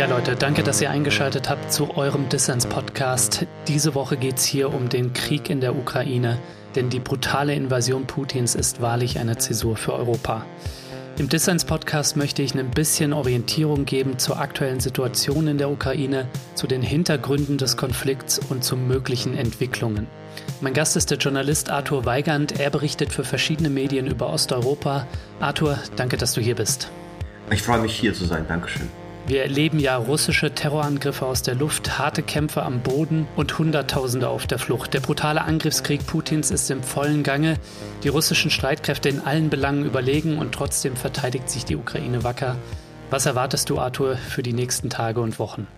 Ja, Leute, danke, dass ihr eingeschaltet habt zu eurem Dissens-Podcast. Diese Woche geht es hier um den Krieg in der Ukraine, denn die brutale Invasion Putins ist wahrlich eine Zäsur für Europa. Im Dissens-Podcast möchte ich ein bisschen Orientierung geben zur aktuellen Situation in der Ukraine, zu den Hintergründen des Konflikts und zu möglichen Entwicklungen. Mein Gast ist der Journalist Arthur Weigand. Er berichtet für verschiedene Medien über Osteuropa. Arthur, danke, dass du hier bist. Ich freue mich hier zu sein. Dankeschön. Wir erleben ja russische Terrorangriffe aus der Luft, harte Kämpfe am Boden und Hunderttausende auf der Flucht. Der brutale Angriffskrieg Putins ist im vollen Gange. Die russischen Streitkräfte in allen Belangen überlegen und trotzdem verteidigt sich die Ukraine wacker. Was erwartest du, Arthur, für die nächsten Tage und Wochen?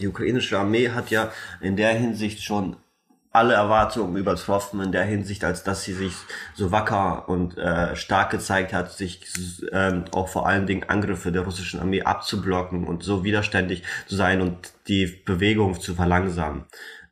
Die ukrainische Armee hat ja in der Hinsicht schon alle Erwartungen übertroffen in der Hinsicht, als dass sie sich so wacker und äh, stark gezeigt hat, sich ähm, auch vor allen Dingen Angriffe der russischen Armee abzublocken und so widerständig zu sein und die Bewegung zu verlangsamen.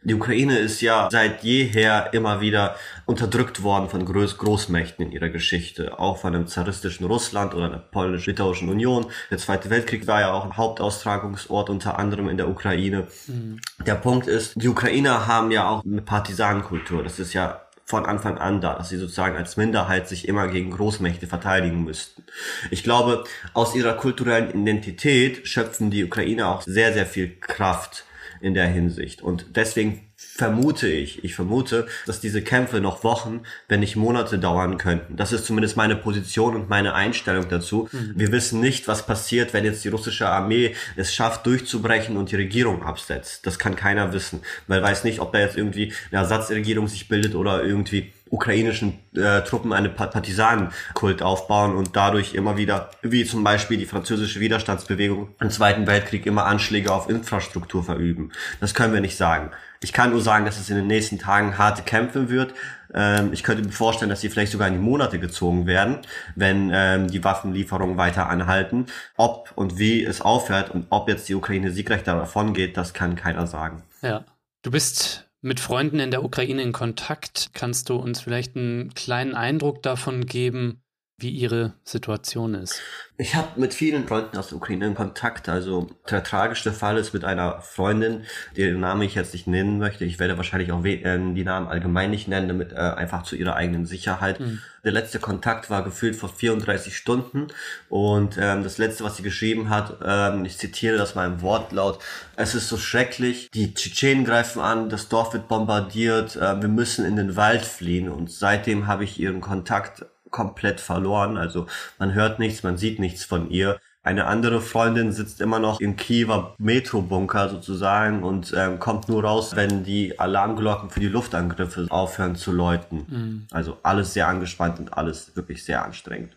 Die Ukraine ist ja seit jeher immer wieder unterdrückt worden von Groß Großmächten in ihrer Geschichte, auch von dem zaristischen Russland oder der polnisch-litauischen Union. Der Zweite Weltkrieg war ja auch ein Hauptaustragungsort unter anderem in der Ukraine. Mhm. Der Punkt ist, die Ukrainer haben ja auch eine Partisanenkultur. Das ist ja von Anfang an da, dass sie sozusagen als Minderheit sich immer gegen Großmächte verteidigen müssten. Ich glaube, aus ihrer kulturellen Identität schöpfen die Ukrainer auch sehr, sehr viel Kraft in der Hinsicht. Und deswegen vermute ich, ich vermute, dass diese Kämpfe noch Wochen, wenn nicht Monate dauern könnten. Das ist zumindest meine Position und meine Einstellung dazu. Mhm. Wir wissen nicht, was passiert, wenn jetzt die russische Armee es schafft, durchzubrechen und die Regierung absetzt. Das kann keiner wissen. Weil weiß nicht, ob da jetzt irgendwie eine Ersatzregierung sich bildet oder irgendwie ukrainischen äh, Truppen eine Partisanenkult aufbauen und dadurch immer wieder, wie zum Beispiel die französische Widerstandsbewegung im Zweiten Weltkrieg, immer Anschläge auf Infrastruktur verüben. Das können wir nicht sagen. Ich kann nur sagen, dass es in den nächsten Tagen harte Kämpfe wird. Ähm, ich könnte mir vorstellen, dass sie vielleicht sogar in die Monate gezogen werden, wenn ähm, die Waffenlieferungen weiter anhalten. Ob und wie es aufhört und ob jetzt die Ukraine siegreich davon geht, das kann keiner sagen. Ja. Du bist mit Freunden in der Ukraine in Kontakt. Kannst du uns vielleicht einen kleinen Eindruck davon geben, wie ihre Situation ist? Ich habe mit vielen Freunden aus der Ukraine in Kontakt. Also der tragischste Fall ist mit einer Freundin, deren Namen ich jetzt nicht nennen möchte. Ich werde wahrscheinlich auch äh, die Namen allgemein nicht nennen, damit äh, einfach zu ihrer eigenen Sicherheit. Mhm. Der letzte Kontakt war gefühlt vor 34 Stunden und ähm, das letzte, was sie geschrieben hat, ähm, ich zitiere das mal im Wortlaut, es ist so schrecklich, die Tschetschenen greifen an, das Dorf wird bombardiert, äh, wir müssen in den Wald fliehen und seitdem habe ich ihren Kontakt komplett verloren. Also man hört nichts, man sieht nichts von ihr. Eine andere Freundin sitzt immer noch im Kiewer Metrobunker sozusagen und ähm, kommt nur raus, wenn die Alarmglocken für die Luftangriffe aufhören zu läuten. Mhm. Also alles sehr angespannt und alles wirklich sehr anstrengend.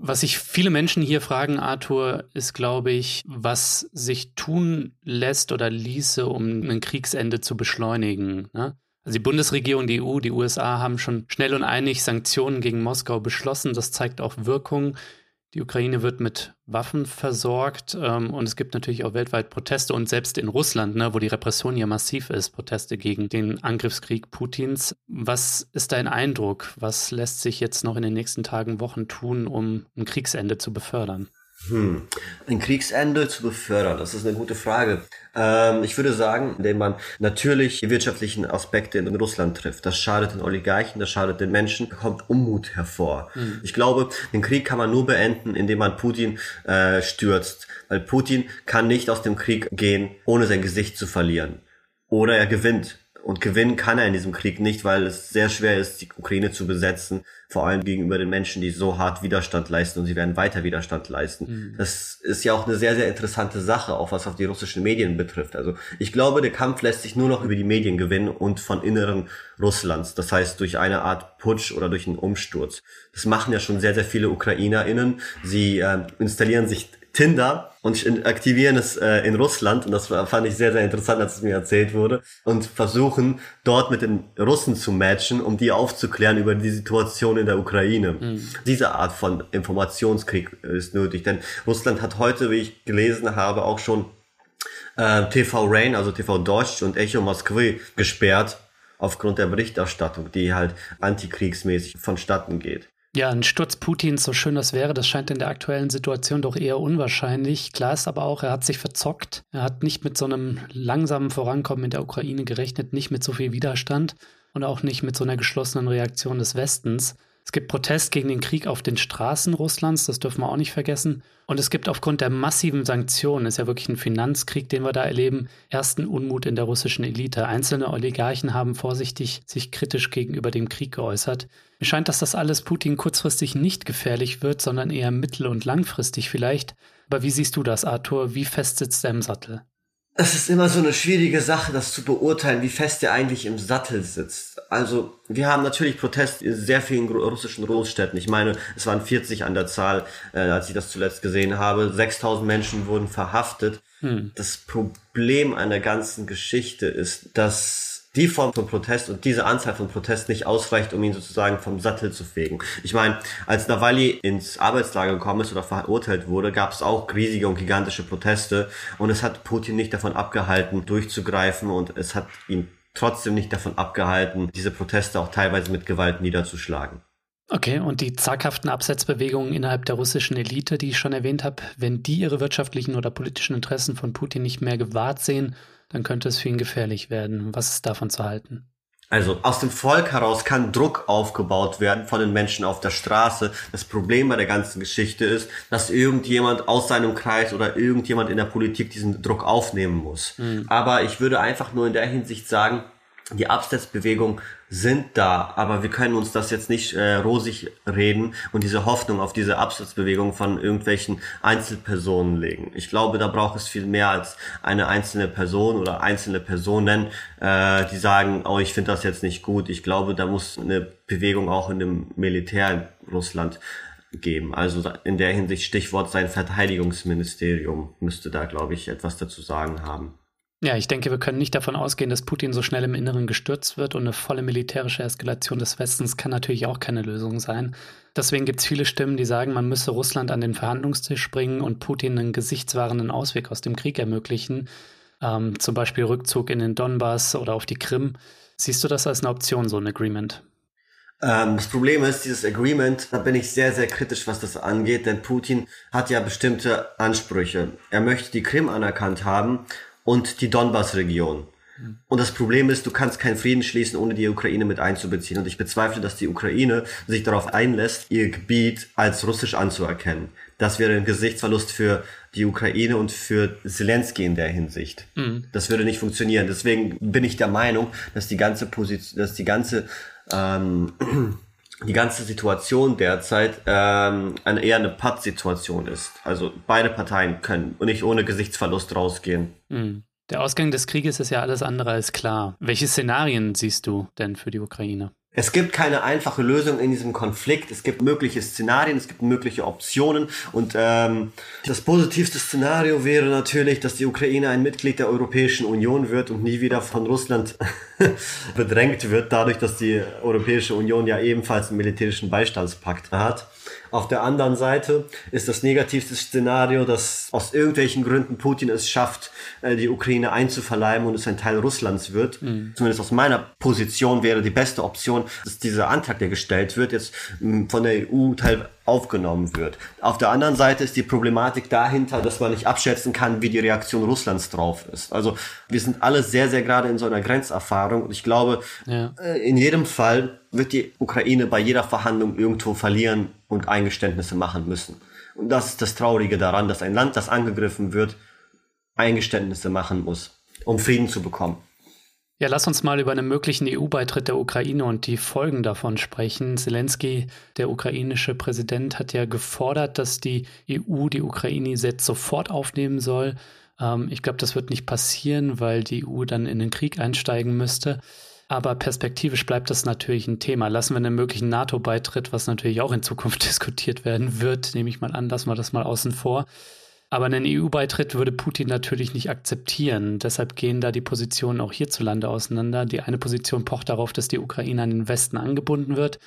Was sich viele Menschen hier fragen, Arthur, ist, glaube ich, was sich tun lässt oder ließe, um ein Kriegsende zu beschleunigen. Ne? Also die Bundesregierung, die EU, die USA haben schon schnell und einig Sanktionen gegen Moskau beschlossen. Das zeigt auch Wirkung. Die Ukraine wird mit Waffen versorgt ähm, und es gibt natürlich auch weltweit Proteste und selbst in Russland, ne, wo die Repression ja massiv ist, Proteste gegen den Angriffskrieg Putins. Was ist dein Eindruck? Was lässt sich jetzt noch in den nächsten Tagen, Wochen tun, um ein Kriegsende zu befördern? Hm. Ein Kriegsende zu befördern, das ist eine gute Frage. Ähm, ich würde sagen, indem man natürlich die wirtschaftlichen Aspekte in Russland trifft. Das schadet den Oligarchen, das schadet den Menschen, kommt Unmut hervor. Hm. Ich glaube, den Krieg kann man nur beenden, indem man Putin äh, stürzt. Weil Putin kann nicht aus dem Krieg gehen, ohne sein Gesicht zu verlieren. Oder er gewinnt und gewinnen kann er in diesem Krieg nicht, weil es sehr schwer ist, die Ukraine zu besetzen, vor allem gegenüber den Menschen, die so hart Widerstand leisten und sie werden weiter Widerstand leisten. Mhm. Das ist ja auch eine sehr, sehr interessante Sache, auch was auf die russischen Medien betrifft. Also ich glaube, der Kampf lässt sich nur noch über die Medien gewinnen und von Inneren Russlands. Das heißt, durch eine Art Putsch oder durch einen Umsturz. Das machen ja schon sehr, sehr viele UkrainerInnen. Sie äh, installieren sich Tinder und aktivieren es äh, in Russland und das fand ich sehr, sehr interessant, als es mir erzählt wurde und versuchen dort mit den Russen zu matchen, um die aufzuklären über die Situation in der Ukraine. Mhm. Diese Art von Informationskrieg ist nötig, denn Russland hat heute, wie ich gelesen habe, auch schon äh, TV Rain, also TV Deutsch und Echo Moskwy gesperrt aufgrund der Berichterstattung, die halt antikriegsmäßig vonstatten geht. Ja, ein Sturz Putins, so schön das wäre, das scheint in der aktuellen Situation doch eher unwahrscheinlich. Klar ist aber auch, er hat sich verzockt. Er hat nicht mit so einem langsamen Vorankommen in der Ukraine gerechnet, nicht mit so viel Widerstand und auch nicht mit so einer geschlossenen Reaktion des Westens. Es gibt Protest gegen den Krieg auf den Straßen Russlands, das dürfen wir auch nicht vergessen. Und es gibt aufgrund der massiven Sanktionen, ist ja wirklich ein Finanzkrieg, den wir da erleben, ersten Unmut in der russischen Elite. Einzelne Oligarchen haben vorsichtig sich kritisch gegenüber dem Krieg geäußert. Mir scheint, dass das alles Putin kurzfristig nicht gefährlich wird, sondern eher mittel- und langfristig vielleicht. Aber wie siehst du das, Arthur? Wie fest sitzt er im Sattel? Es ist immer so eine schwierige Sache, das zu beurteilen, wie fest er eigentlich im Sattel sitzt. Also, wir haben natürlich Protest in sehr vielen russischen Großstädten. Ich meine, es waren 40 an der Zahl, äh, als ich das zuletzt gesehen habe. 6000 Menschen wurden verhaftet. Hm. Das Problem an der ganzen Geschichte ist, dass die Form von Protest und diese Anzahl von Protest nicht ausreicht, um ihn sozusagen vom Sattel zu fegen. Ich meine, als Nawalny ins Arbeitslager gekommen ist oder verurteilt wurde, gab es auch riesige und gigantische Proteste und es hat Putin nicht davon abgehalten, durchzugreifen und es hat ihn trotzdem nicht davon abgehalten, diese Proteste auch teilweise mit Gewalt niederzuschlagen. Okay, und die zaghaften Absetzbewegungen innerhalb der russischen Elite, die ich schon erwähnt habe, wenn die ihre wirtschaftlichen oder politischen Interessen von Putin nicht mehr gewahrt sehen, dann könnte es für ihn gefährlich werden. Was ist davon zu halten? Also aus dem Volk heraus kann Druck aufgebaut werden von den Menschen auf der Straße. Das Problem bei der ganzen Geschichte ist, dass irgendjemand aus seinem Kreis oder irgendjemand in der Politik diesen Druck aufnehmen muss. Mhm. Aber ich würde einfach nur in der Hinsicht sagen, die Absetzbewegung sind da, aber wir können uns das jetzt nicht äh, rosig reden und diese Hoffnung auf diese Absatzbewegung von irgendwelchen Einzelpersonen legen. Ich glaube, da braucht es viel mehr als eine einzelne Person oder einzelne Personen, äh, die sagen, oh, ich finde das jetzt nicht gut. Ich glaube, da muss eine Bewegung auch in dem Militär in Russland geben. Also in der Hinsicht Stichwort sein Verteidigungsministerium müsste da, glaube ich, etwas dazu sagen haben. Ja, ich denke, wir können nicht davon ausgehen, dass Putin so schnell im Inneren gestürzt wird und eine volle militärische Eskalation des Westens kann natürlich auch keine Lösung sein. Deswegen gibt es viele Stimmen, die sagen, man müsse Russland an den Verhandlungstisch bringen und Putin einen gesichtswahrenden Ausweg aus dem Krieg ermöglichen, ähm, zum Beispiel Rückzug in den Donbass oder auf die Krim. Siehst du das als eine Option, so ein Agreement? Ähm, das Problem ist, dieses Agreement, da bin ich sehr, sehr kritisch, was das angeht, denn Putin hat ja bestimmte Ansprüche. Er möchte die Krim anerkannt haben und die Donbass-Region. Und das Problem ist, du kannst keinen Frieden schließen, ohne die Ukraine mit einzubeziehen. Und ich bezweifle, dass die Ukraine sich darauf einlässt, ihr Gebiet als russisch anzuerkennen. Das wäre ein Gesichtsverlust für die Ukraine und für Zelensky in der Hinsicht. Mhm. Das würde nicht funktionieren. Deswegen bin ich der Meinung, dass die ganze Position, dass die ganze ähm, die ganze Situation derzeit ähm, eine, eher eine Patt-Situation ist. Also beide Parteien können und nicht ohne Gesichtsverlust rausgehen. Mhm. Der Ausgang des Krieges ist ja alles andere als klar. Welche Szenarien siehst du denn für die Ukraine? Es gibt keine einfache Lösung in diesem Konflikt. Es gibt mögliche Szenarien, es gibt mögliche Optionen. Und ähm, das positivste Szenario wäre natürlich, dass die Ukraine ein Mitglied der Europäischen Union wird und nie wieder von Russland bedrängt wird, dadurch, dass die Europäische Union ja ebenfalls einen militärischen Beistandspakt hat. Auf der anderen Seite ist das negativste Szenario, dass aus irgendwelchen Gründen Putin es schafft, äh, die Ukraine einzuverleiben und es ein Teil Russlands wird. Mhm. Zumindest aus meiner Position wäre die beste Option, dass dieser Antrag, der gestellt wird, jetzt von der EU teil aufgenommen wird. Auf der anderen Seite ist die Problematik dahinter, dass man nicht abschätzen kann, wie die Reaktion Russlands drauf ist. Also wir sind alle sehr, sehr gerade in so einer Grenzerfahrung und ich glaube, ja. Äh, in jedem Fall wird die Ukraine bei jeder Verhandlung irgendwo verlieren und Eingeständnisse machen müssen. Und das ist das Traurige daran, dass ein Land, das angegriffen wird, Eingeständnisse machen muss, um Frieden zu bekommen. Ja, lass uns mal über einen möglichen EU-Beitritt der Ukraine und die Folgen davon sprechen. Zelensky, der ukrainische Präsident, hat ja gefordert, dass die EU die Ukraine jetzt sofort aufnehmen soll. Ähm, ich glaube, das wird nicht passieren, weil die EU dann in den Krieg einsteigen müsste. Aber perspektivisch bleibt das natürlich ein Thema. Lassen wir einen möglichen NATO-Beitritt, was natürlich auch in Zukunft diskutiert werden wird, nehme ich mal an, lassen wir das mal außen vor. Aber einen EU-Beitritt würde Putin natürlich nicht akzeptieren. Deshalb gehen da die Positionen auch hierzulande auseinander. Die eine Position pocht darauf, dass die Ukraine an den Westen angebunden wird.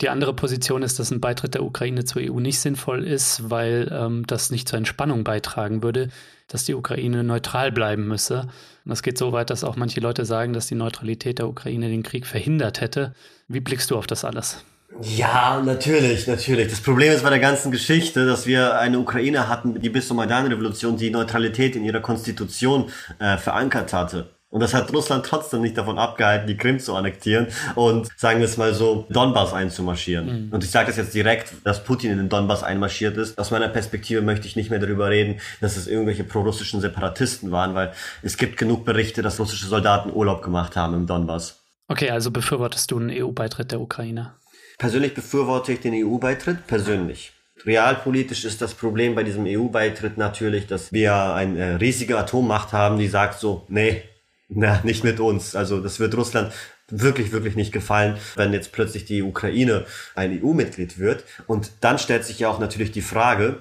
Die andere Position ist, dass ein Beitritt der Ukraine zur EU nicht sinnvoll ist, weil ähm, das nicht zur Entspannung beitragen würde, dass die Ukraine neutral bleiben müsse. Und das geht so weit, dass auch manche Leute sagen, dass die Neutralität der Ukraine den Krieg verhindert hätte. Wie blickst du auf das alles? Ja, natürlich, natürlich. Das Problem ist bei der ganzen Geschichte, dass wir eine Ukraine hatten, die bis zur Maidan-Revolution die Neutralität in ihrer Konstitution äh, verankert hatte. Und das hat Russland trotzdem nicht davon abgehalten, die Krim zu annektieren und, sagen wir es mal so, Donbass einzumarschieren. Mhm. Und ich sage das jetzt direkt, dass Putin in den Donbass einmarschiert ist. Aus meiner Perspektive möchte ich nicht mehr darüber reden, dass es irgendwelche prorussischen Separatisten waren, weil es gibt genug Berichte, dass russische Soldaten Urlaub gemacht haben im Donbass. Okay, also befürwortest du einen EU-Beitritt der Ukraine? Persönlich befürworte ich den EU-Beitritt, persönlich. Realpolitisch ist das Problem bei diesem EU-Beitritt natürlich, dass wir eine äh, riesige Atommacht haben, die sagt so, nee, na, nicht mit uns. Also das wird Russland wirklich, wirklich nicht gefallen, wenn jetzt plötzlich die Ukraine ein EU-Mitglied wird. Und dann stellt sich ja auch natürlich die Frage,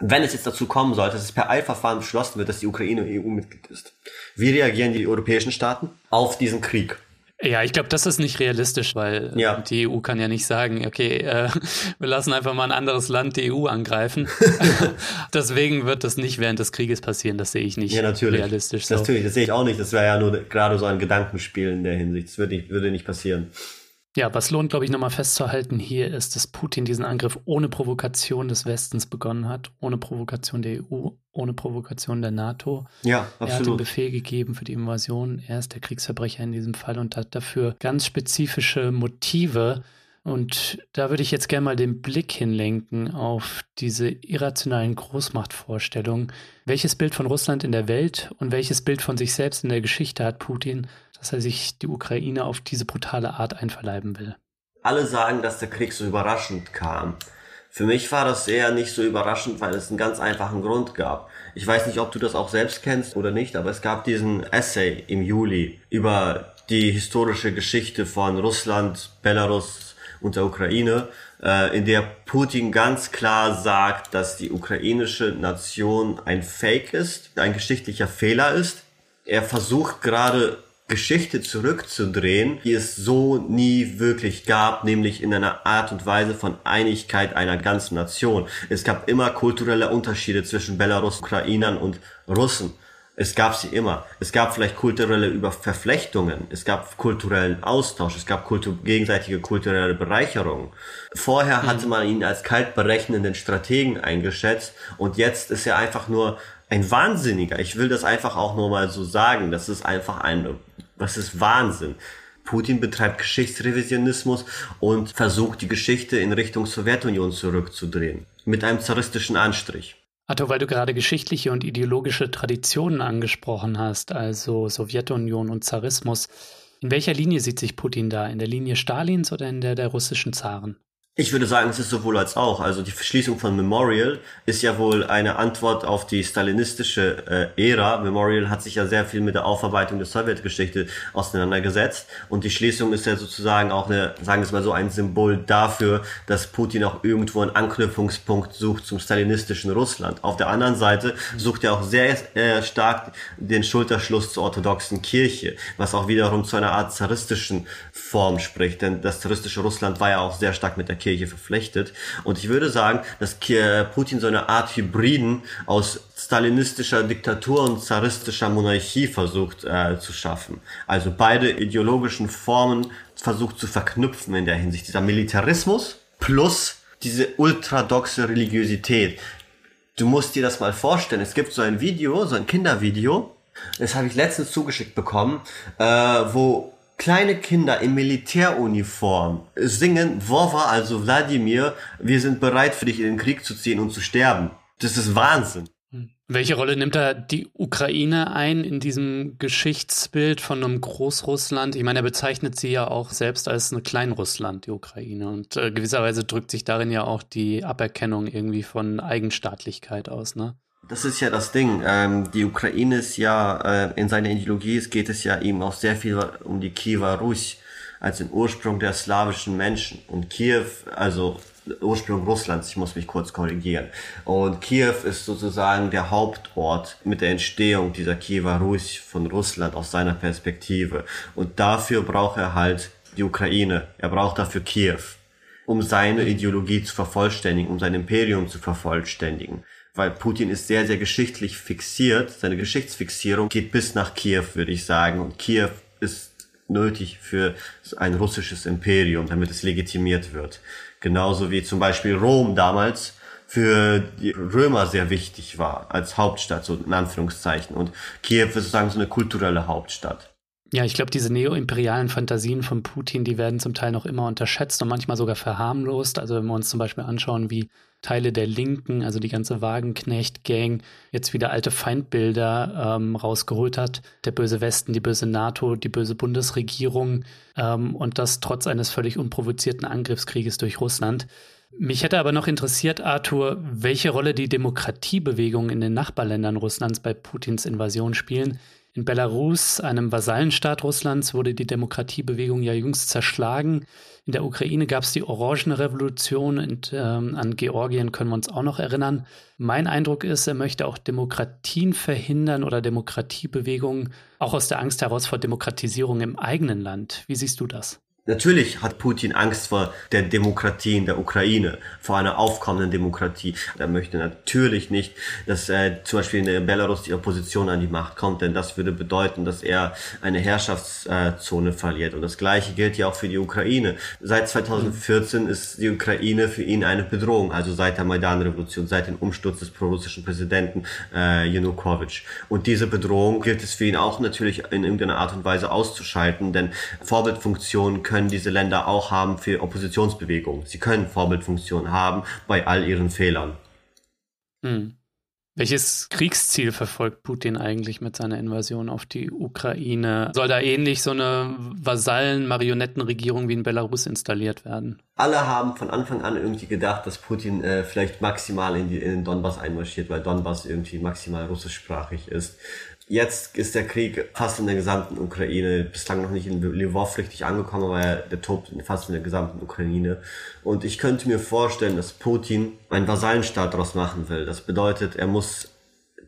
wenn es jetzt dazu kommen sollte, dass es per Eilverfahren beschlossen wird, dass die Ukraine EU-Mitglied ist. Wie reagieren die europäischen Staaten auf diesen Krieg? Ja, ich glaube, das ist nicht realistisch, weil ja. die EU kann ja nicht sagen, okay, äh, wir lassen einfach mal ein anderes Land die EU angreifen. Deswegen wird das nicht während des Krieges passieren, das sehe ich nicht ja, natürlich. realistisch. So. Natürlich, das sehe ich auch nicht. Das wäre ja nur gerade so ein Gedankenspiel in der Hinsicht. Das würde nicht, würde nicht passieren. Ja, was lohnt, glaube ich, nochmal festzuhalten hier ist, dass Putin diesen Angriff ohne Provokation des Westens begonnen hat, ohne Provokation der EU, ohne Provokation der NATO. Ja, absolut. Er hat den Befehl gegeben für die Invasion. Er ist der Kriegsverbrecher in diesem Fall und hat dafür ganz spezifische Motive. Und da würde ich jetzt gerne mal den Blick hinlenken auf diese irrationalen Großmachtvorstellungen. Welches Bild von Russland in der Welt und welches Bild von sich selbst in der Geschichte hat Putin dass er sich die Ukraine auf diese brutale Art einverleiben will. Alle sagen, dass der Krieg so überraschend kam. Für mich war das eher nicht so überraschend, weil es einen ganz einfachen Grund gab. Ich weiß nicht, ob du das auch selbst kennst oder nicht, aber es gab diesen Essay im Juli über die historische Geschichte von Russland, Belarus und der Ukraine, äh, in der Putin ganz klar sagt, dass die ukrainische Nation ein Fake ist, ein geschichtlicher Fehler ist. Er versucht gerade Geschichte zurückzudrehen, die es so nie wirklich gab, nämlich in einer Art und Weise von Einigkeit einer ganzen Nation. Es gab immer kulturelle Unterschiede zwischen Belarus, Ukrainern und Russen. Es gab sie immer. Es gab vielleicht kulturelle Überverflechtungen. Es gab kulturellen Austausch. Es gab kultu gegenseitige kulturelle Bereicherung. Vorher mhm. hatte man ihn als kaltberechnenden Strategen eingeschätzt und jetzt ist er einfach nur ein Wahnsinniger. Ich will das einfach auch nur mal so sagen. Das ist einfach ein, was ist Wahnsinn. Putin betreibt Geschichtsrevisionismus und versucht die Geschichte in Richtung Sowjetunion zurückzudrehen. Mit einem zaristischen Anstrich. Arthur, weil du gerade geschichtliche und ideologische Traditionen angesprochen hast, also Sowjetunion und Zarismus. In welcher Linie sieht sich Putin da? In der Linie Stalins oder in der der russischen Zaren? Ich würde sagen, es ist sowohl als auch. Also die Verschließung von Memorial ist ja wohl eine Antwort auf die stalinistische äh, Ära. Memorial hat sich ja sehr viel mit der Aufarbeitung der Sowjetgeschichte auseinandergesetzt. Und die Schließung ist ja sozusagen auch eine, sagen wir es mal so, ein Symbol dafür, dass Putin auch irgendwo einen Anknüpfungspunkt sucht zum stalinistischen Russland. Auf der anderen Seite sucht er auch sehr äh, stark den Schulterschluss zur orthodoxen Kirche, was auch wiederum zu einer Art zaristischen Form spricht. Denn das zaristische Russland war ja auch sehr stark mit der Kirche verflechtet. Und ich würde sagen, dass Putin so eine Art Hybriden aus stalinistischer Diktatur und zaristischer Monarchie versucht äh, zu schaffen. Also beide ideologischen Formen versucht zu verknüpfen in der Hinsicht. Dieser Militarismus plus diese ultradoxe Religiosität. Du musst dir das mal vorstellen. Es gibt so ein Video, so ein Kindervideo, das habe ich letztens zugeschickt bekommen, äh, wo kleine Kinder in Militäruniform singen Vova, also Wladimir, wir sind bereit für dich in den Krieg zu ziehen und zu sterben. Das ist Wahnsinn. Hm. Welche Rolle nimmt da die Ukraine ein in diesem Geschichtsbild von einem Großrussland? Ich meine, er bezeichnet sie ja auch selbst als eine Kleinrussland, die Ukraine. Und äh, gewisserweise drückt sich darin ja auch die Aberkennung irgendwie von Eigenstaatlichkeit aus, ne? Das ist ja das Ding. Ähm, die Ukraine ist ja, äh, in seiner Ideologie geht es ja eben auch sehr viel um die Kiewer Rus, als den Ursprung der slawischen Menschen. Und Kiew, also Ursprung Russlands, ich muss mich kurz korrigieren. Und Kiew ist sozusagen der Hauptort mit der Entstehung dieser Kiewer Rus von Russland aus seiner Perspektive. Und dafür braucht er halt die Ukraine. Er braucht dafür Kiew, um seine Ideologie zu vervollständigen, um sein Imperium zu vervollständigen weil Putin ist sehr, sehr geschichtlich fixiert. Seine Geschichtsfixierung geht bis nach Kiew, würde ich sagen. Und Kiew ist nötig für ein russisches Imperium, damit es legitimiert wird. Genauso wie zum Beispiel Rom damals für die Römer sehr wichtig war als Hauptstadt, so in Anführungszeichen. Und Kiew ist sozusagen so eine kulturelle Hauptstadt. Ja, ich glaube, diese neoimperialen Fantasien von Putin, die werden zum Teil noch immer unterschätzt und manchmal sogar verharmlost. Also wenn wir uns zum Beispiel anschauen, wie Teile der Linken, also die ganze Wagenknecht-Gang, jetzt wieder alte Feindbilder ähm, rausgeholt hat. Der böse Westen, die böse NATO, die böse Bundesregierung ähm, und das trotz eines völlig unprovozierten Angriffskrieges durch Russland. Mich hätte aber noch interessiert, Arthur, welche Rolle die Demokratiebewegungen in den Nachbarländern Russlands bei Putins Invasion spielen. In Belarus, einem Vasallenstaat Russlands, wurde die Demokratiebewegung ja jüngst zerschlagen. In der Ukraine gab es die Orangenrevolution und ähm, an Georgien können wir uns auch noch erinnern. Mein Eindruck ist, er möchte auch Demokratien verhindern oder Demokratiebewegungen, auch aus der Angst heraus vor Demokratisierung im eigenen Land. Wie siehst du das? Natürlich hat Putin Angst vor der Demokratie in der Ukraine, vor einer aufkommenden Demokratie. Er möchte natürlich nicht, dass äh, zum Beispiel in Belarus die Opposition an die Macht kommt, denn das würde bedeuten, dass er eine Herrschaftszone verliert. Und das Gleiche gilt ja auch für die Ukraine. Seit 2014 ist die Ukraine für ihn eine Bedrohung, also seit der Maidan-Revolution, seit dem Umsturz des prorussischen Präsidenten äh, Janukowitsch. Und diese Bedrohung gilt es für ihn auch natürlich in irgendeiner Art und Weise auszuschalten, denn Vorbildfunktionen können können diese Länder auch haben für Oppositionsbewegungen. Sie können Vorbildfunktionen haben bei all ihren Fehlern. Hm. Welches Kriegsziel verfolgt Putin eigentlich mit seiner Invasion auf die Ukraine? Soll da ähnlich so eine Vasallen-Marionettenregierung wie in Belarus installiert werden? Alle haben von Anfang an irgendwie gedacht, dass Putin äh, vielleicht maximal in, die, in den Donbass einmarschiert, weil Donbass irgendwie maximal russischsprachig ist. Jetzt ist der Krieg fast in der gesamten Ukraine, bislang noch nicht in Lvov richtig angekommen, aber der tobt fast in der gesamten Ukraine. Und ich könnte mir vorstellen, dass Putin einen Vasallenstaat daraus machen will. Das bedeutet, er muss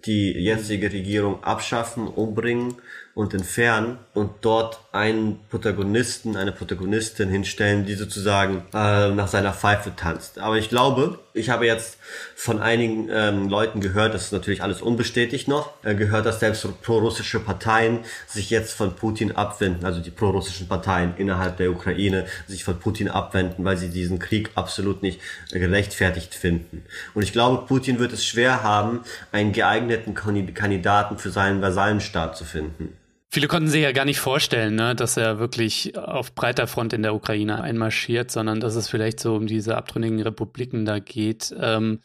die jetzige Regierung abschaffen, umbringen und entfernen und dort einen Protagonisten, eine Protagonistin hinstellen, die sozusagen äh, nach seiner Pfeife tanzt. Aber ich glaube, ich habe jetzt von einigen ähm, Leuten gehört, das ist natürlich alles unbestätigt noch, äh, gehört, dass selbst pro-russische Parteien sich jetzt von Putin abwenden, also die pro-russischen Parteien innerhalb der Ukraine sich von Putin abwenden, weil sie diesen Krieg absolut nicht gerechtfertigt finden. Und ich glaube, Putin wird es schwer haben, einen geeigneten Kandidaten für seinen Vasallenstaat zu finden. Viele konnten sich ja gar nicht vorstellen, ne, dass er wirklich auf breiter Front in der Ukraine einmarschiert, sondern dass es vielleicht so um diese abtrünnigen Republiken da geht. Ähm,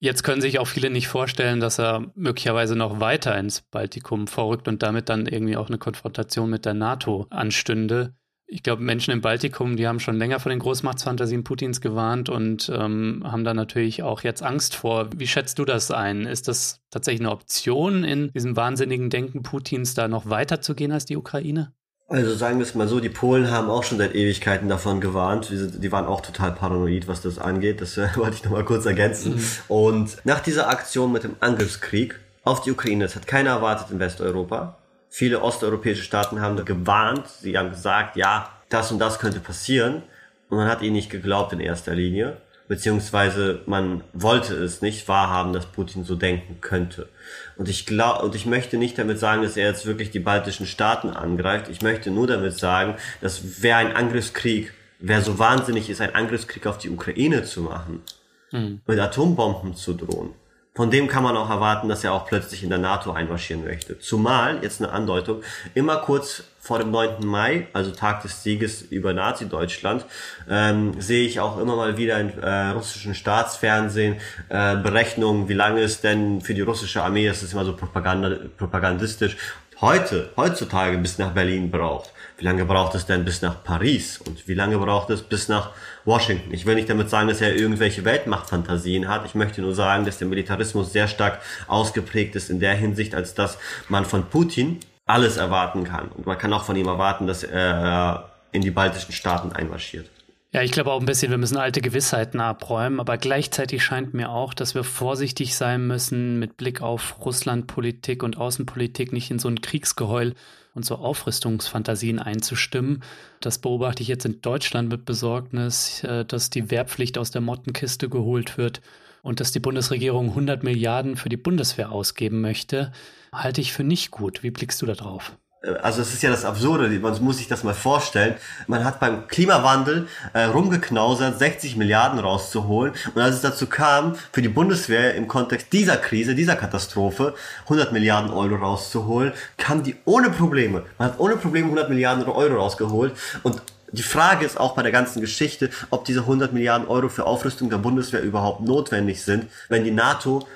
jetzt können sich auch viele nicht vorstellen, dass er möglicherweise noch weiter ins Baltikum vorrückt und damit dann irgendwie auch eine Konfrontation mit der NATO anstünde ich glaube, Menschen im Baltikum, die haben schon länger vor den Großmachtsfantasien Putins gewarnt und ähm, haben da natürlich auch jetzt Angst vor. Wie schätzt du das ein? Ist das tatsächlich eine Option in diesem wahnsinnigen Denken Putins, da noch weiter zu gehen als die Ukraine? Also sagen wir es mal so, die Polen haben auch schon seit Ewigkeiten davon gewarnt. Die, waren auch total paranoid, was das angeht. Das äh, wollte ich nochmal kurz ergänzen. Mhm. Und nach dieser Aktion mit dem Angriffskrieg auf die Ukraine, das hat keiner erwartet in Westeuropa, Viele osteuropäische Staaten haben gewarnt, sie haben gesagt, ja, das und das könnte passieren. Und man hat ihnen nicht geglaubt in erster Linie. Beziehungsweise man wollte es nicht wahrhaben, dass Putin so denken könnte. Und ich glaube, und ich möchte nicht damit sagen, dass er jetzt wirklich die baltischen Staaten angreift. Ich möchte nur damit sagen, dass wer ein Angriffskrieg, wer so wahnsinnig ist, einen Angriffskrieg auf die Ukraine zu machen, hm. mit Atombomben zu drohen, von dem kann man auch erwarten, dass er auch plötzlich in der NATO einmarschieren möchte. Zumal, jetzt eine Andeutung, immer kurz vor dem 9. Mai, also Tag des Sieges über Nazi-Deutschland, ähm, sehe ich auch immer mal wieder in äh, russischen Staatsfernsehen äh, Berechnungen, wie lange es denn für die russische Armee, das ist immer so propagandistisch, heute, heutzutage bis nach Berlin braucht. Wie lange braucht es denn bis nach Paris? Und wie lange braucht es bis nach Washington? Ich will nicht damit sagen, dass er irgendwelche Weltmachtfantasien hat. Ich möchte nur sagen, dass der Militarismus sehr stark ausgeprägt ist in der Hinsicht, als dass man von Putin alles erwarten kann. Und man kann auch von ihm erwarten, dass er in die baltischen Staaten einmarschiert. Ja, ich glaube auch ein bisschen, wir müssen alte Gewissheiten abräumen, aber gleichzeitig scheint mir auch, dass wir vorsichtig sein müssen mit Blick auf Russlandpolitik und Außenpolitik, nicht in so ein Kriegsgeheul und so Aufrüstungsfantasien einzustimmen. Das beobachte ich jetzt in Deutschland mit Besorgnis, äh, dass die Wehrpflicht aus der Mottenkiste geholt wird und dass die Bundesregierung 100 Milliarden für die Bundeswehr ausgeben möchte, halte ich für nicht gut. Wie blickst du da drauf? Also es ist ja das Absurde, man muss sich das mal vorstellen. Man hat beim Klimawandel äh, rumgeknausert, 60 Milliarden rauszuholen. Und als es dazu kam, für die Bundeswehr im Kontext dieser Krise, dieser Katastrophe, 100 Milliarden Euro rauszuholen, kam die ohne Probleme. Man hat ohne Probleme 100 Milliarden Euro rausgeholt. Und die Frage ist auch bei der ganzen Geschichte, ob diese 100 Milliarden Euro für Aufrüstung der Bundeswehr überhaupt notwendig sind, wenn die NATO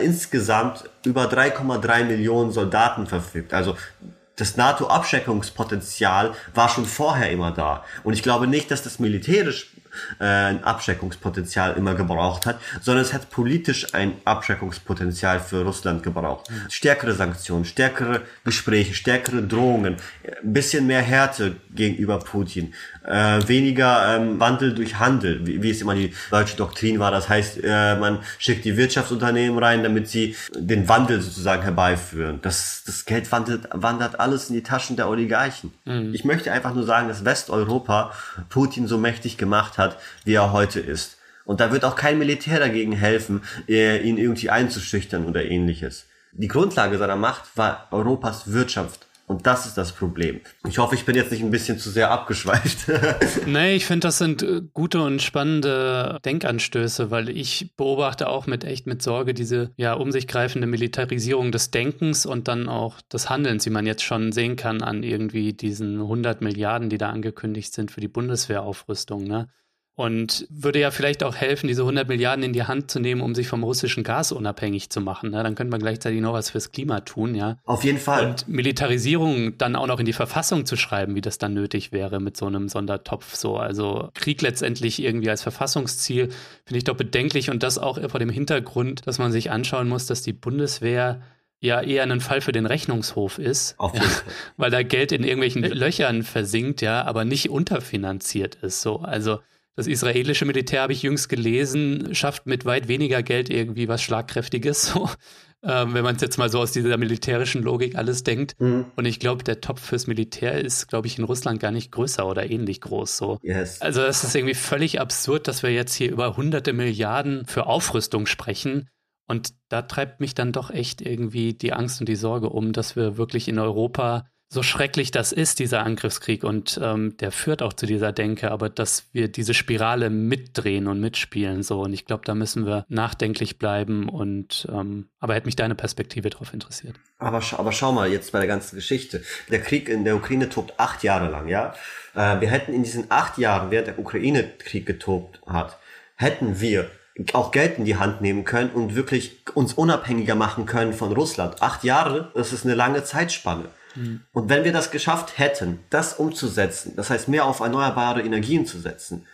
insgesamt über 3,3 Millionen Soldaten verfügt. Also das NATO-Abschreckungspotenzial war schon vorher immer da. Und ich glaube nicht, dass das militärisch äh, ein Abschreckungspotenzial immer gebraucht hat, sondern es hat politisch ein Abschreckungspotenzial für Russland gebraucht. Mhm. Stärkere Sanktionen, stärkere Gespräche, stärkere Drohungen, ein bisschen mehr Härte gegenüber Putin, äh, weniger ähm, Wandel durch Handel, wie, wie es immer die deutsche Doktrin war. Das heißt, äh, man schickt die Wirtschaftsunternehmen rein, damit sie den Wandel sozusagen herbeiführen. Das, das Geld wandert, wandert alles in die Taschen der Oligarchen. Mhm. Ich möchte einfach nur sagen, dass Westeuropa Putin so mächtig gemacht hat, wie er heute ist. Und da wird auch kein Militär dagegen helfen, äh, ihn irgendwie einzuschüchtern oder ähnliches. Die Grundlage seiner Macht war Europas Wirtschaft und das ist das Problem. Ich hoffe, ich bin jetzt nicht ein bisschen zu sehr abgeschweift. nee, ich finde, das sind äh, gute und spannende Denkanstöße, weil ich beobachte auch mit echt mit Sorge diese ja um sich greifende Militarisierung des Denkens und dann auch des Handelns, wie man jetzt schon sehen kann an irgendwie diesen 100 Milliarden, die da angekündigt sind für die Bundeswehraufrüstung. Ne? Und würde ja vielleicht auch helfen, diese 100 Milliarden in die Hand zu nehmen, um sich vom russischen Gas unabhängig zu machen. Ne? Dann könnte man gleichzeitig noch was fürs Klima tun, ja. Auf jeden Fall. Und Militarisierung dann auch noch in die Verfassung zu schreiben, wie das dann nötig wäre mit so einem Sondertopf. So, also Krieg letztendlich irgendwie als Verfassungsziel finde ich doch bedenklich und das auch vor dem Hintergrund, dass man sich anschauen muss, dass die Bundeswehr ja eher ein Fall für den Rechnungshof ist, ja, weil da Geld in irgendwelchen Löchern versinkt, ja, aber nicht unterfinanziert ist. So, also das israelische Militär, habe ich jüngst gelesen, schafft mit weit weniger Geld irgendwie was Schlagkräftiges, so, ähm, wenn man es jetzt mal so aus dieser militärischen Logik alles denkt. Mhm. Und ich glaube, der Topf fürs Militär ist, glaube ich, in Russland gar nicht größer oder ähnlich groß. So. Yes. Also das ist irgendwie völlig absurd, dass wir jetzt hier über hunderte Milliarden für Aufrüstung sprechen. Und da treibt mich dann doch echt irgendwie die Angst und die Sorge um, dass wir wirklich in Europa so schrecklich das ist, dieser Angriffskrieg, und ähm, der führt auch zu dieser Denke, aber dass wir diese Spirale mitdrehen und mitspielen, so. Und ich glaube, da müssen wir nachdenklich bleiben und ähm, aber hätte mich deine Perspektive darauf interessiert. Aber, aber schau mal jetzt bei der ganzen Geschichte. Der Krieg in der Ukraine tobt acht Jahre lang, ja. Äh, wir hätten in diesen acht Jahren, während der Ukraine-Krieg getobt hat, hätten wir auch Geld in die Hand nehmen können und wirklich uns unabhängiger machen können von Russland. Acht Jahre, das ist eine lange Zeitspanne. Mhm. Und wenn wir das geschafft hätten, das umzusetzen, das heißt mehr auf erneuerbare Energien zu setzen,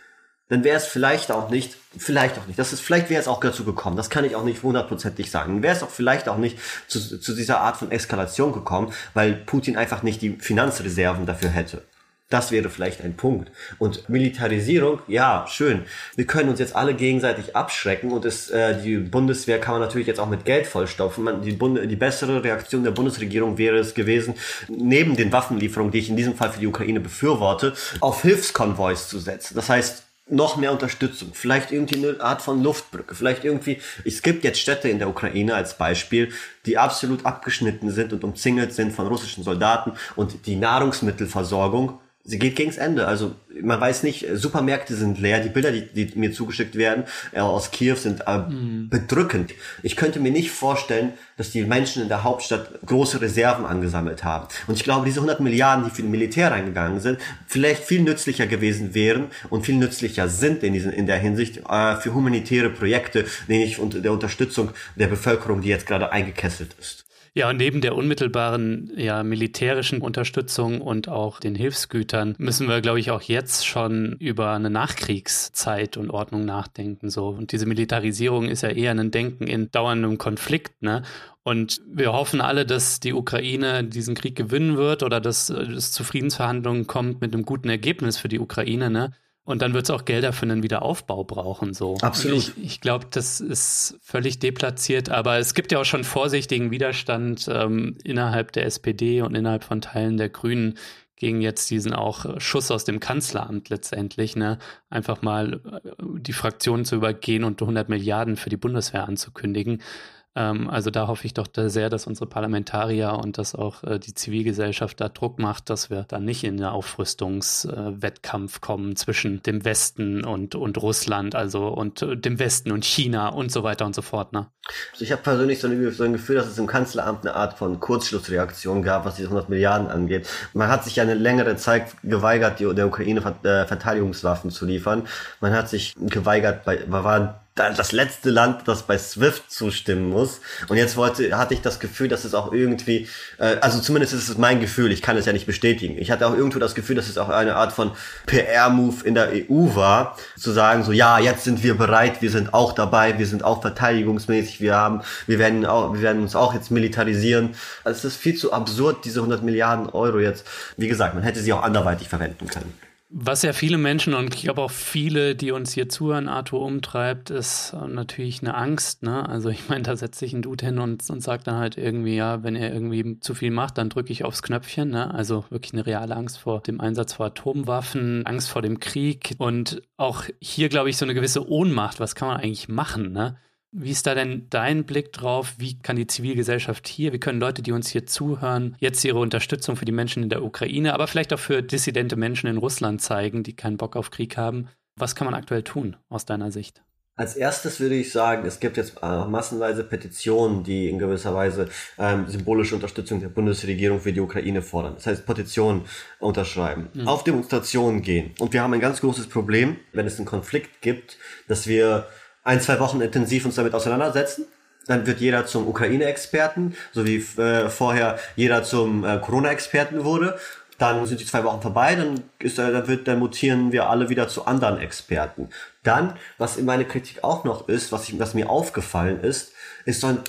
dann wäre es vielleicht auch nicht, vielleicht auch nicht, das ist, vielleicht wäre es auch dazu gekommen, das kann ich auch nicht hundertprozentig sagen, wäre es auch vielleicht auch nicht zu, zu dieser Art von Eskalation gekommen, weil Putin einfach nicht die Finanzreserven dafür hätte. Das wäre vielleicht ein Punkt. Und Militarisierung, ja, schön. Wir können uns jetzt alle gegenseitig abschrecken und es, äh, die Bundeswehr kann man natürlich jetzt auch mit Geld vollstopfen. Man, die, Bund die bessere Reaktion der Bundesregierung wäre es gewesen, neben den Waffenlieferungen, die ich in diesem Fall für die Ukraine befürworte, auf Hilfskonvois zu setzen. Das heißt, noch mehr Unterstützung, vielleicht irgendwie eine Art von Luftbrücke, vielleicht irgendwie, es gibt jetzt Städte in der Ukraine als Beispiel, die absolut abgeschnitten sind und umzingelt sind von russischen Soldaten und die Nahrungsmittelversorgung sie geht gegens Ende. Also man weiß nicht, Supermärkte sind leer, die Bilder, die, die mir zugeschickt werden äh, aus Kiew sind äh, mhm. bedrückend. Ich könnte mir nicht vorstellen, dass die Menschen in der Hauptstadt große Reserven angesammelt haben. Und ich glaube, diese 100 Milliarden, die für den Militär reingegangen sind, vielleicht viel nützlicher gewesen wären und viel nützlicher sind in, diesen, in der Hinsicht äh, für humanitäre Projekte, nämlich und der Unterstützung der Bevölkerung, die jetzt gerade eingekesselt ist. Ja, und neben der unmittelbaren ja, militärischen Unterstützung und auch den Hilfsgütern müssen wir, glaube ich, auch jetzt schon über eine Nachkriegszeit und Ordnung nachdenken. So. Und diese Militarisierung ist ja eher ein Denken in dauerndem Konflikt. Ne? Und wir hoffen alle, dass die Ukraine diesen Krieg gewinnen wird oder dass es zu Friedensverhandlungen kommt mit einem guten Ergebnis für die Ukraine. Ne? Und dann wird es auch Gelder für einen Wiederaufbau brauchen. So. Absolut. Ich, ich glaube, das ist völlig deplatziert, aber es gibt ja auch schon vorsichtigen Widerstand ähm, innerhalb der SPD und innerhalb von Teilen der Grünen gegen jetzt diesen auch Schuss aus dem Kanzleramt letztendlich, ne? Einfach mal äh, die Fraktion zu übergehen und 100 Milliarden für die Bundeswehr anzukündigen. Ähm, also da hoffe ich doch sehr, dass unsere Parlamentarier und dass auch äh, die Zivilgesellschaft da Druck macht, dass wir da nicht in einen Aufrüstungswettkampf kommen zwischen dem Westen und, und Russland, also und äh, dem Westen und China und so weiter und so fort. Ne? Also ich habe persönlich so ein, so ein Gefühl, dass es im Kanzleramt eine Art von Kurzschlussreaktion gab, was die 100 Milliarden angeht. Man hat sich ja eine längere Zeit geweigert, die, der Ukraine äh, Verteidigungswaffen zu liefern. Man hat sich geweigert, bei, man war das letzte Land, das bei SWIFT zustimmen muss. Und jetzt wollte, hatte ich das Gefühl, dass es auch irgendwie, äh, also zumindest ist es mein Gefühl, ich kann es ja nicht bestätigen. Ich hatte auch irgendwo das Gefühl, dass es auch eine Art von PR-Move in der EU war, zu sagen so, ja, jetzt sind wir bereit, wir sind auch dabei, wir sind auch verteidigungsmäßig, wir haben, wir werden auch, wir werden uns auch jetzt militarisieren. Also es ist viel zu absurd, diese 100 Milliarden Euro jetzt. Wie gesagt, man hätte sie auch anderweitig verwenden können. Was ja viele Menschen und ich glaube auch viele, die uns hier zuhören, Arthur umtreibt, ist natürlich eine Angst. Ne? Also ich meine, da setzt sich ein Dude hin und, und sagt dann halt irgendwie, ja, wenn er irgendwie zu viel macht, dann drücke ich aufs Knöpfchen. Ne? Also wirklich eine reale Angst vor dem Einsatz von Atomwaffen, Angst vor dem Krieg und auch hier, glaube ich, so eine gewisse Ohnmacht. Was kann man eigentlich machen? Ne? Wie ist da denn dein Blick drauf? Wie kann die Zivilgesellschaft hier, wie können Leute, die uns hier zuhören, jetzt ihre Unterstützung für die Menschen in der Ukraine, aber vielleicht auch für dissidente Menschen in Russland zeigen, die keinen Bock auf Krieg haben? Was kann man aktuell tun aus deiner Sicht? Als erstes würde ich sagen, es gibt jetzt äh, massenweise Petitionen, die in gewisser Weise ähm, symbolische Unterstützung der Bundesregierung für die Ukraine fordern. Das heißt, Petitionen unterschreiben, mhm. auf Demonstrationen gehen. Und wir haben ein ganz großes Problem, wenn es einen Konflikt gibt, dass wir ein, zwei Wochen intensiv uns damit auseinandersetzen. Dann wird jeder zum Ukraine-Experten, so wie äh, vorher jeder zum äh, Corona-Experten wurde. Dann sind die zwei Wochen vorbei, dann ist, äh, dann wird, dann mutieren wir alle wieder zu anderen Experten. Dann, was in meiner Kritik auch noch ist, was, ich, was mir aufgefallen ist, ist so ein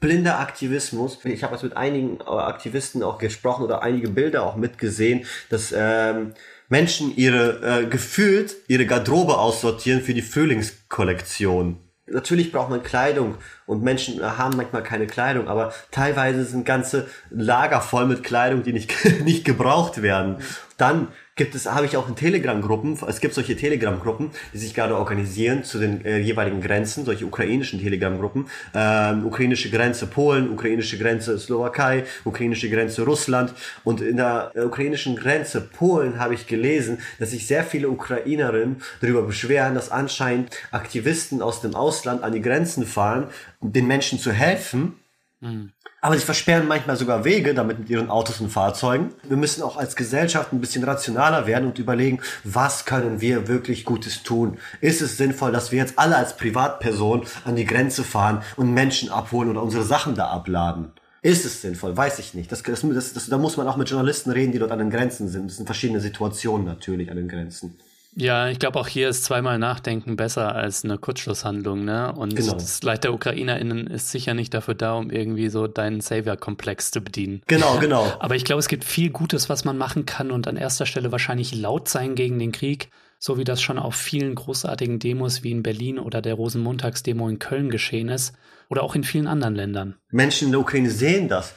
blinder Aktivismus. Ich habe jetzt mit einigen äh, Aktivisten auch gesprochen oder einige Bilder auch mitgesehen, dass ähm, Menschen ihre äh, gefühlt ihre Garderobe aussortieren für die Frühlingskollektion. Natürlich braucht man Kleidung und Menschen haben manchmal keine Kleidung, aber teilweise sind ganze Lager voll mit Kleidung, die nicht, nicht gebraucht werden. Dann gibt es, habe ich auch in Telegram-Gruppen, es gibt solche Telegram-Gruppen, die sich gerade organisieren zu den äh, jeweiligen Grenzen, solche ukrainischen Telegram-Gruppen, ähm, ukrainische Grenze Polen, ukrainische Grenze Slowakei, ukrainische Grenze Russland. Und in der äh, ukrainischen Grenze Polen habe ich gelesen, dass sich sehr viele Ukrainerinnen darüber beschweren, dass anscheinend Aktivisten aus dem Ausland an die Grenzen fahren, den Menschen zu helfen, mhm aber sie versperren manchmal sogar Wege damit mit ihren Autos und Fahrzeugen. Wir müssen auch als Gesellschaft ein bisschen rationaler werden und überlegen, was können wir wirklich Gutes tun? Ist es sinnvoll, dass wir jetzt alle als Privatperson an die Grenze fahren und Menschen abholen oder unsere Sachen da abladen? Ist es sinnvoll? Weiß ich nicht. Das, das, das, da muss man auch mit Journalisten reden, die dort an den Grenzen sind. Das sind verschiedene Situationen natürlich an den Grenzen. Ja, ich glaube auch hier ist zweimal Nachdenken besser als eine Kurzschlusshandlung, ne? Und genau. das Leid der UkrainerInnen ist sicher nicht dafür da, um irgendwie so deinen Savior-Komplex zu bedienen. Genau, genau. Aber ich glaube, es gibt viel Gutes, was man machen kann und an erster Stelle wahrscheinlich laut sein gegen den Krieg, so wie das schon auf vielen großartigen Demos wie in Berlin oder der Rosenmontagsdemo in Köln geschehen ist oder auch in vielen anderen Ländern. Menschen in der Ukraine sehen das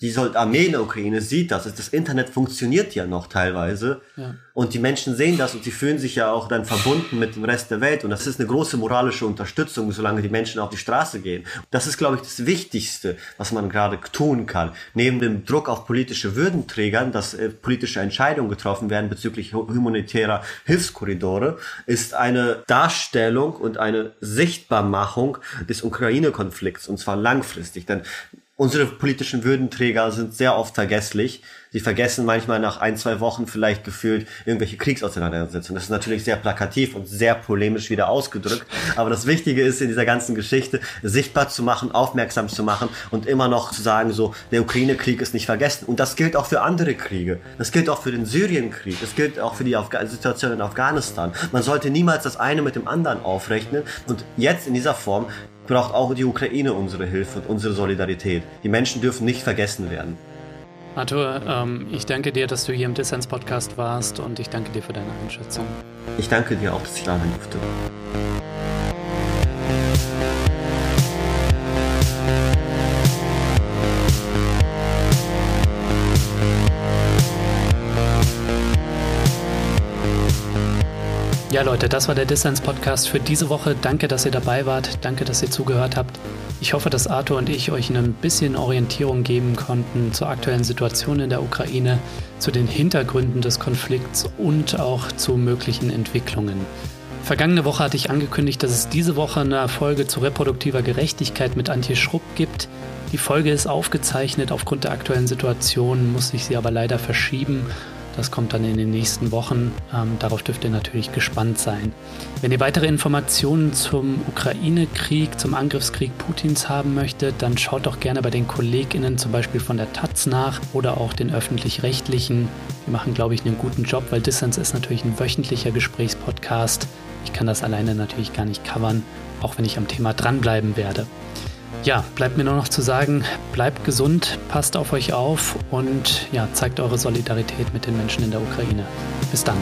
die Armee in der Ukraine sieht das. Das Internet funktioniert ja noch teilweise. Ja. Und die Menschen sehen das und sie fühlen sich ja auch dann verbunden mit dem Rest der Welt. Und das ist eine große moralische Unterstützung, solange die Menschen auf die Straße gehen. Das ist, glaube ich, das Wichtigste, was man gerade tun kann. Neben dem Druck auf politische Würdenträgern, dass äh, politische Entscheidungen getroffen werden bezüglich humanitärer Hilfskorridore, ist eine Darstellung und eine Sichtbarmachung des Ukraine-Konflikts. Und zwar langfristig. Denn unsere politischen Würdenträger sind sehr oft vergesslich. Sie vergessen manchmal nach ein, zwei Wochen vielleicht gefühlt irgendwelche Kriegsauseinandersetzungen. Das ist natürlich sehr plakativ und sehr polemisch wieder ausgedrückt. Aber das Wichtige ist in dieser ganzen Geschichte, sichtbar zu machen, aufmerksam zu machen und immer noch zu sagen, so, der Ukraine-Krieg ist nicht vergessen. Und das gilt auch für andere Kriege. Das gilt auch für den Syrien-Krieg. Das gilt auch für die Afga Situation in Afghanistan. Man sollte niemals das eine mit dem anderen aufrechnen. Und jetzt in dieser Form braucht auch die Ukraine unsere Hilfe und unsere Solidarität. Die Menschen dürfen nicht vergessen werden. Arthur, ähm, ich danke dir, dass du hier im Dissens-Podcast warst und ich danke dir für deine Einschätzung. Ich danke dir auch, dass ich da sein durfte. Ja, Leute, das war der Dissens-Podcast für diese Woche. Danke, dass ihr dabei wart. Danke, dass ihr zugehört habt. Ich hoffe, dass Arthur und ich euch ein bisschen Orientierung geben konnten zur aktuellen Situation in der Ukraine, zu den Hintergründen des Konflikts und auch zu möglichen Entwicklungen. Vergangene Woche hatte ich angekündigt, dass es diese Woche eine Folge zu reproduktiver Gerechtigkeit mit Antje Schrupp gibt. Die Folge ist aufgezeichnet. Aufgrund der aktuellen Situation muss ich sie aber leider verschieben. Das kommt dann in den nächsten Wochen. Ähm, darauf dürft ihr natürlich gespannt sein. Wenn ihr weitere Informationen zum Ukraine-Krieg, zum Angriffskrieg Putins haben möchtet, dann schaut doch gerne bei den KollegInnen zum Beispiel von der Taz nach oder auch den öffentlich-rechtlichen. Die machen, glaube ich, einen guten Job, weil Dissens ist natürlich ein wöchentlicher Gesprächspodcast. Ich kann das alleine natürlich gar nicht covern, auch wenn ich am Thema dranbleiben werde. Ja, bleibt mir nur noch zu sagen, bleibt gesund, passt auf euch auf und ja, zeigt eure Solidarität mit den Menschen in der Ukraine. Bis dann.